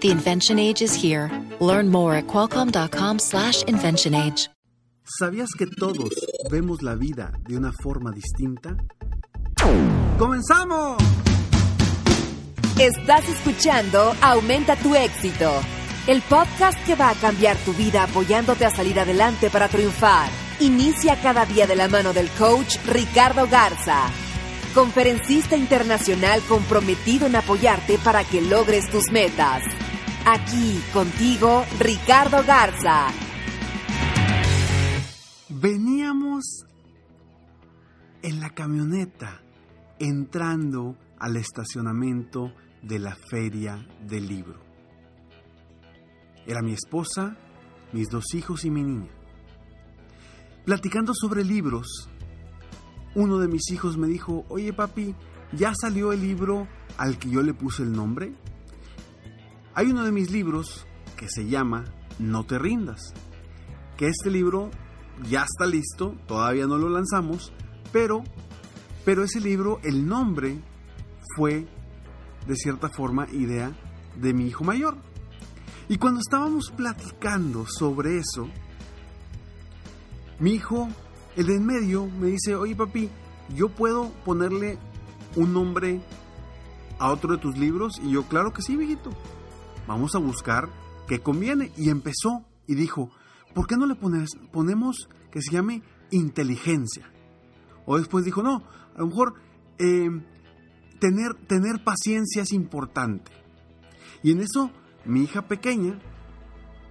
The invention age is here. Learn more at qualcomm.com/slash invention age. ¿Sabías que todos vemos la vida de una forma distinta? ¡Comenzamos! Estás escuchando Aumenta tu éxito el podcast que va a cambiar tu vida apoyándote a salir adelante para triunfar. Inicia cada día de la mano del coach Ricardo Garza, conferencista internacional comprometido en apoyarte para que logres tus metas. Aquí contigo, Ricardo Garza. Veníamos en la camioneta entrando al estacionamiento de la feria del libro. Era mi esposa, mis dos hijos y mi niña. Platicando sobre libros, uno de mis hijos me dijo, oye papi, ¿ya salió el libro al que yo le puse el nombre? Hay uno de mis libros que se llama No te rindas, que este libro ya está listo, todavía no lo lanzamos, pero, pero ese libro, el nombre fue de cierta forma idea de mi hijo mayor. Y cuando estábamos platicando sobre eso, mi hijo, el de en medio, me dice, oye papi, ¿yo puedo ponerle un nombre a otro de tus libros? Y yo, claro que sí, viejito. Vamos a buscar qué conviene. Y empezó y dijo, ¿por qué no le ponemos que se llame inteligencia? O después dijo, no, a lo mejor eh, tener, tener paciencia es importante. Y en eso mi hija pequeña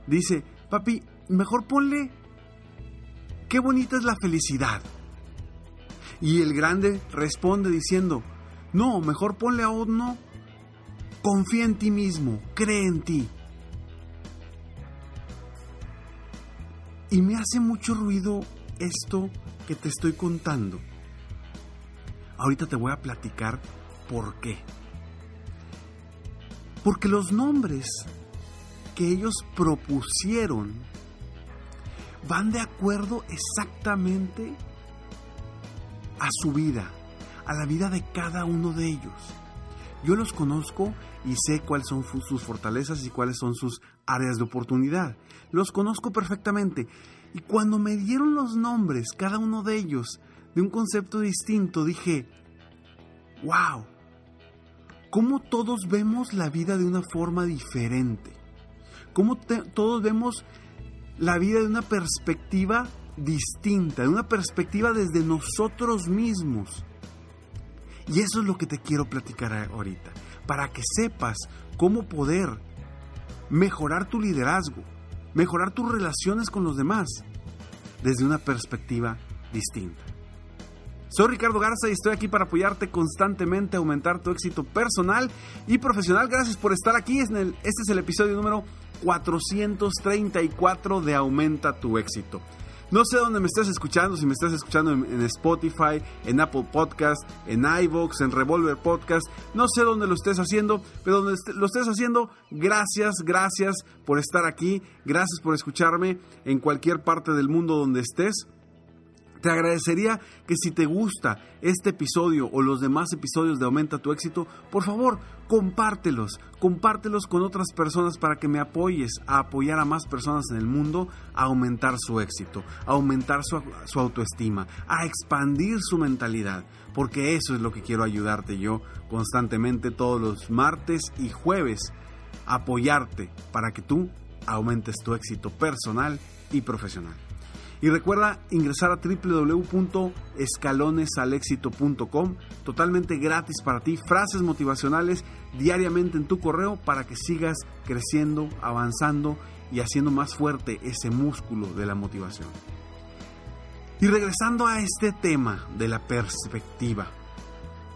dice, papi, mejor ponle, qué bonita es la felicidad. Y el grande responde diciendo, no, mejor ponle a uno, confía en ti mismo, cree en ti. Y me hace mucho ruido esto que te estoy contando. Ahorita te voy a platicar por qué. Porque los nombres que ellos propusieron van de acuerdo exactamente a su vida, a la vida de cada uno de ellos. Yo los conozco y sé cuáles son sus fortalezas y cuáles son sus áreas de oportunidad. Los conozco perfectamente. Y cuando me dieron los nombres, cada uno de ellos, de un concepto distinto, dije, wow, cómo todos vemos la vida de una forma diferente, cómo todos vemos la vida de una perspectiva distinta, de una perspectiva desde nosotros mismos. Y eso es lo que te quiero platicar ahorita, para que sepas cómo poder mejorar tu liderazgo, mejorar tus relaciones con los demás desde una perspectiva distinta. Soy Ricardo Garza y estoy aquí para apoyarte constantemente a aumentar tu éxito personal y profesional. Gracias por estar aquí. Este es el episodio número 434 de Aumenta tu éxito. No sé dónde me estás escuchando, si me estás escuchando en, Spotify, en Apple Podcast, en iVoox, en Revolver Podcast, no sé dónde lo estés haciendo, pero donde lo estés haciendo, gracias, gracias por estar aquí, gracias por escucharme en cualquier parte del mundo donde estés. Te agradecería que si te gusta este episodio o los demás episodios de Aumenta tu éxito, por favor, compártelos, compártelos con otras personas para que me apoyes a apoyar a más personas en el mundo a aumentar su éxito, a aumentar su, su autoestima, a expandir su mentalidad, porque eso es lo que quiero ayudarte yo constantemente todos los martes y jueves, apoyarte para que tú aumentes tu éxito personal y profesional. Y recuerda ingresar a www.escalonesalexito.com, totalmente gratis para ti, frases motivacionales diariamente en tu correo para que sigas creciendo, avanzando y haciendo más fuerte ese músculo de la motivación. Y regresando a este tema de la perspectiva,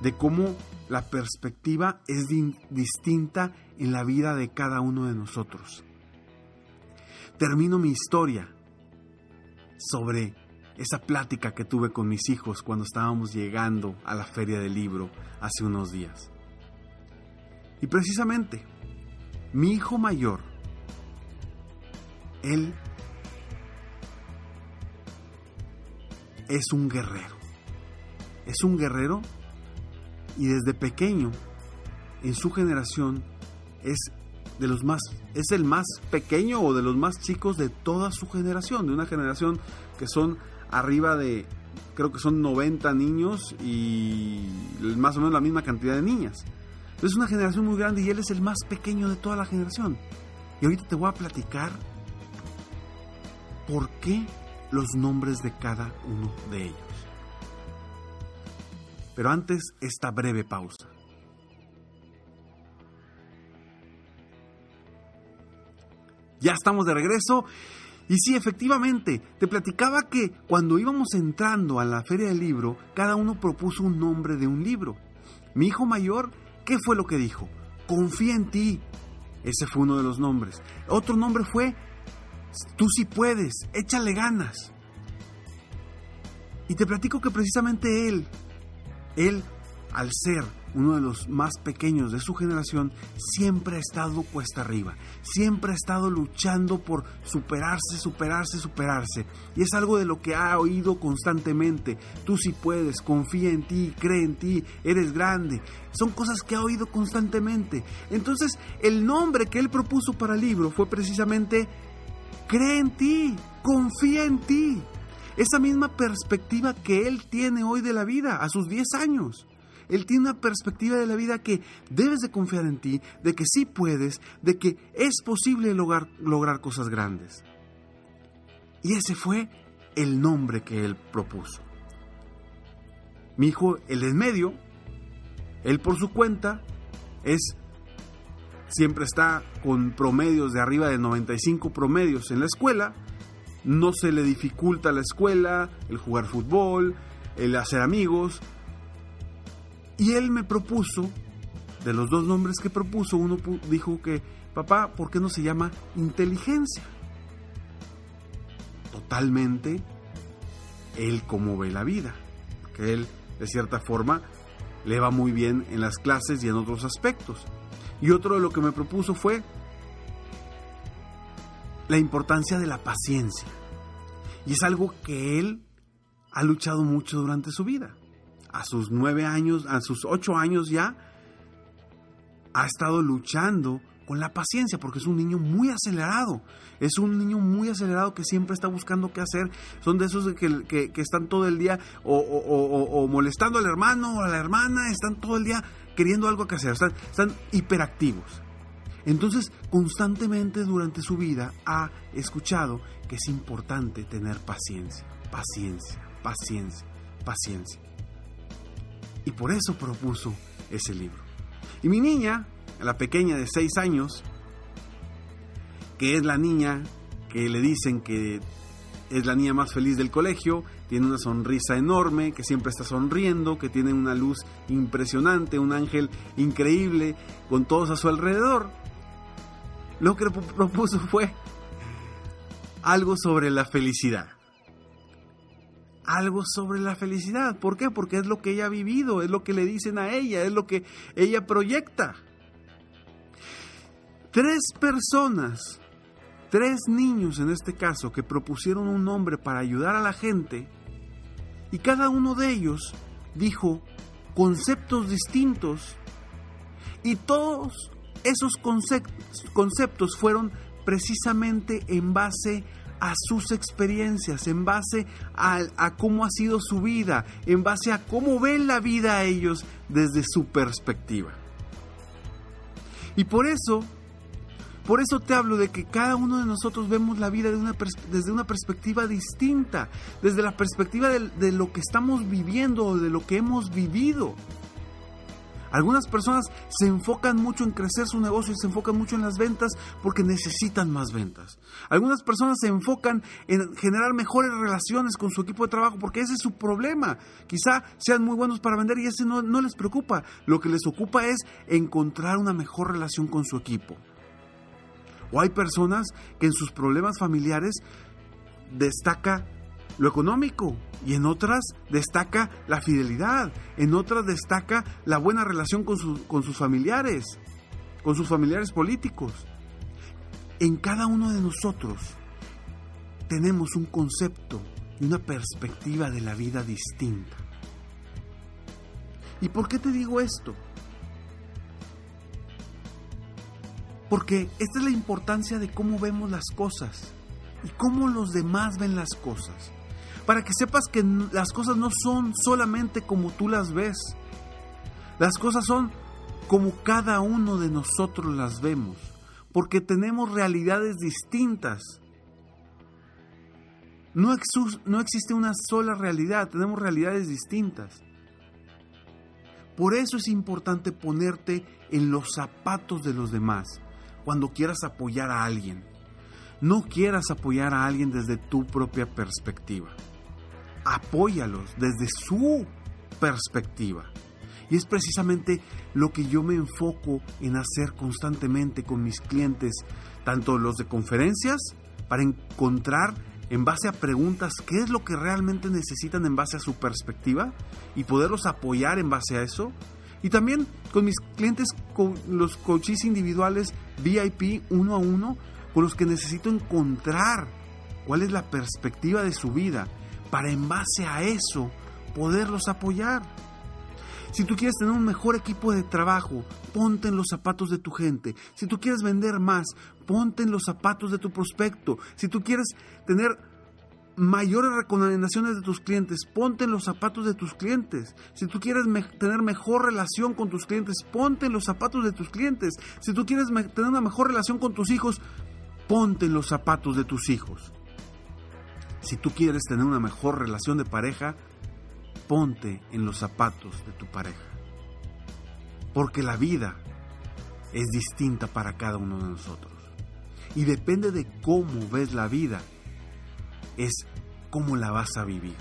de cómo la perspectiva es distinta en la vida de cada uno de nosotros. Termino mi historia sobre esa plática que tuve con mis hijos cuando estábamos llegando a la feria del libro hace unos días. Y precisamente, mi hijo mayor, él es un guerrero. Es un guerrero y desde pequeño, en su generación, es de los más es el más pequeño o de los más chicos de toda su generación, de una generación que son arriba de creo que son 90 niños y más o menos la misma cantidad de niñas. Es una generación muy grande y él es el más pequeño de toda la generación. Y ahorita te voy a platicar por qué los nombres de cada uno de ellos. Pero antes, esta breve pausa. Ya estamos de regreso. Y sí, efectivamente, te platicaba que cuando íbamos entrando a la feria del libro, cada uno propuso un nombre de un libro. Mi hijo mayor, ¿qué fue lo que dijo? Confía en ti. Ese fue uno de los nombres. Otro nombre fue Tú sí puedes, échale ganas. Y te platico que precisamente él, él, al ser uno de los más pequeños de su generación, siempre ha estado cuesta arriba, siempre ha estado luchando por superarse, superarse, superarse. Y es algo de lo que ha oído constantemente. Tú sí puedes, confía en ti, cree en ti, eres grande. Son cosas que ha oído constantemente. Entonces, el nombre que él propuso para el libro fue precisamente Cree en ti, confía en ti. Esa misma perspectiva que él tiene hoy de la vida, a sus 10 años. Él tiene una perspectiva de la vida que debes de confiar en ti, de que sí puedes, de que es posible lograr, lograr cosas grandes. Y ese fue el nombre que él propuso. Mi hijo, el en medio, él por su cuenta, es siempre está con promedios de arriba de 95 promedios en la escuela, no se le dificulta la escuela, el jugar fútbol, el hacer amigos. Y él me propuso, de los dos nombres que propuso, uno dijo que, papá, ¿por qué no se llama inteligencia? Totalmente él cómo ve la vida, que él, de cierta forma, le va muy bien en las clases y en otros aspectos. Y otro de lo que me propuso fue la importancia de la paciencia. Y es algo que él ha luchado mucho durante su vida. A sus nueve años, a sus ocho años ya, ha estado luchando con la paciencia, porque es un niño muy acelerado. Es un niño muy acelerado que siempre está buscando qué hacer. Son de esos que, que, están todo el día o, o, molestando al hermano o a la hermana, están todo el día queriendo algo que hacer, están hiperactivos. Entonces, constantemente durante su vida ha escuchado que es importante tener paciencia, paciencia, paciencia, paciencia. Y por eso propuso ese libro. Y mi niña, la pequeña de 6 años, que es la niña que le dicen que es la niña más feliz del colegio, tiene una sonrisa enorme, que siempre está sonriendo, que tiene una luz impresionante, un ángel increíble con todos a su alrededor. Lo que propuso fue algo sobre la felicidad. Algo sobre la felicidad. ¿Por qué? Porque es lo que ella ha vivido, es lo que le dicen a ella, es lo que ella proyecta. Tres personas tres niños en este caso que propusieron un nombre para ayudar a la gente y cada uno de ellos dijo conceptos distintos y todos esos conceptos fueron precisamente en base a sus experiencias, en base a, a, cómo ha sido su vida, en base a cómo ven la vida a ellos desde su perspectiva. Y por eso por eso te hablo de que cada uno de nosotros vemos la vida desde una perspectiva distinta, desde la perspectiva de lo que estamos viviendo o de lo que hemos vivido. Algunas personas se enfocan mucho en crecer su negocio y se enfocan mucho en las ventas porque necesitan más ventas. Algunas personas se enfocan en generar mejores relaciones con su equipo de trabajo porque ese es su problema. Quizá sean muy buenos para vender y ese no, les preocupa. Lo que les ocupa es encontrar una mejor relación con su equipo. O hay personas que en sus problemas familiares destaca lo económico y en otras destaca la fidelidad, en otras destaca la buena relación con, con sus familiares, con sus familiares políticos. En cada uno de nosotros tenemos un concepto y una perspectiva de la vida distinta. ¿Y por qué te digo esto? Porque esta es la importancia de cómo vemos las cosas y cómo los demás ven las cosas. Para que sepas que las cosas no son solamente como tú las ves. Las cosas son como cada uno de nosotros las vemos. Porque tenemos realidades distintas. No, no existe una sola realidad, tenemos realidades distintas. Por eso es importante ponerte en los zapatos de los demás cuando quieras apoyar a alguien. No quieras apoyar a alguien desde tu propia perspectiva. Apóyalos desde su perspectiva. Y es precisamente lo que yo me enfoco en hacer constantemente con mis clientes, tanto los de conferencias, para encontrar en base a preguntas qué es lo que realmente necesitan en base a su perspectiva y poderlos apoyar en base a eso. Y también con mis clientes, con los coaches individuales VIP uno a uno, con los que necesito encontrar cuál es la perspectiva de su vida para en base a eso poderlos apoyar. Si tú quieres tener un mejor equipo de trabajo, ponte en los zapatos de tu gente. Si tú quieres vender más, ponte en los zapatos de tu prospecto. Si tú quieres tener mayores recomendaciones de tus clientes, ponte en los zapatos de tus clientes. Si tú quieres tener mejor relación con tus clientes, ponte en los zapatos de tus clientes. Si tú quieres tener una mejor relación con tus hijos, ponte en los zapatos de tus hijos. Si tú quieres tener una mejor relación de pareja, ponte en los zapatos de tu pareja. Porque la vida es distinta para cada uno de nosotros. Y depende de cómo ves la vida, es cómo la vas a vivir.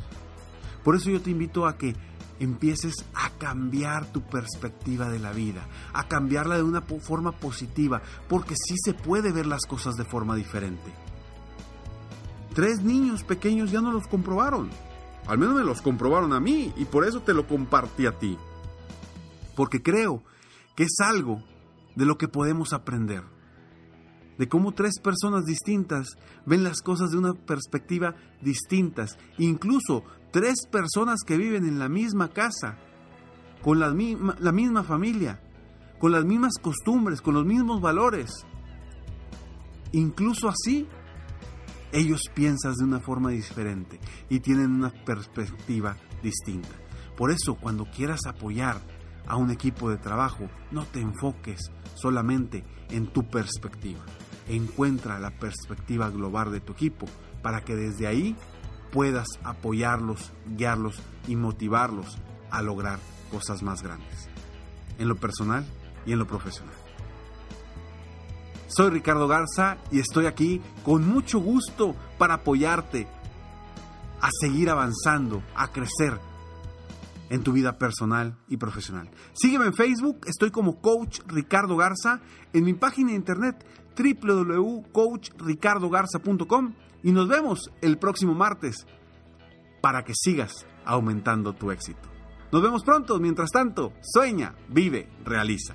Por eso yo te invito a que empieces a cambiar tu perspectiva de la vida, a cambiarla de una forma positiva, porque sí se puede ver las cosas de forma diferente. Tres niños pequeños ya no los comprobaron. Al menos me los comprobaron a mí y por eso te lo compartí a ti. Porque creo que es algo de lo que podemos aprender. De cómo tres personas distintas ven las cosas de una perspectiva distintas. Incluso tres personas que viven en la misma casa, con la la misma familia, con las mismas costumbres, con los mismos valores. Incluso así ellos piensan de una forma diferente y tienen una perspectiva distinta. Por eso, cuando quieras apoyar a un equipo de trabajo, no te enfoques solamente en tu perspectiva. Encuentra la perspectiva global de tu equipo para que desde ahí puedas apoyarlos, guiarlos y motivarlos a lograr cosas más grandes, en lo personal y en lo profesional. Soy Ricardo Garza y estoy aquí con mucho gusto para apoyarte a seguir avanzando, a crecer en tu vida personal y profesional. Sígueme en Facebook, estoy como Coach Ricardo Garza, en mi página de internet www.coachricardogarza.com y nos vemos el próximo martes para que sigas aumentando tu éxito. Nos vemos pronto, mientras tanto, sueña, vive, realiza.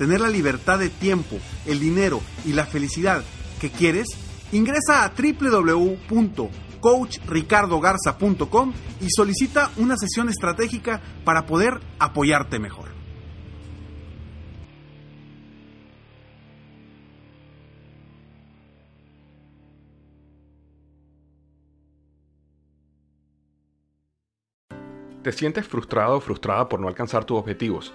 tener la libertad de tiempo, el dinero y la felicidad que quieres, Ingresa a www.coachricardogarza.com y solicita una sesión estratégica para poder apoyarte mejor. ¿Te sientes frustrado o frustrada por no alcanzar tus objetivos?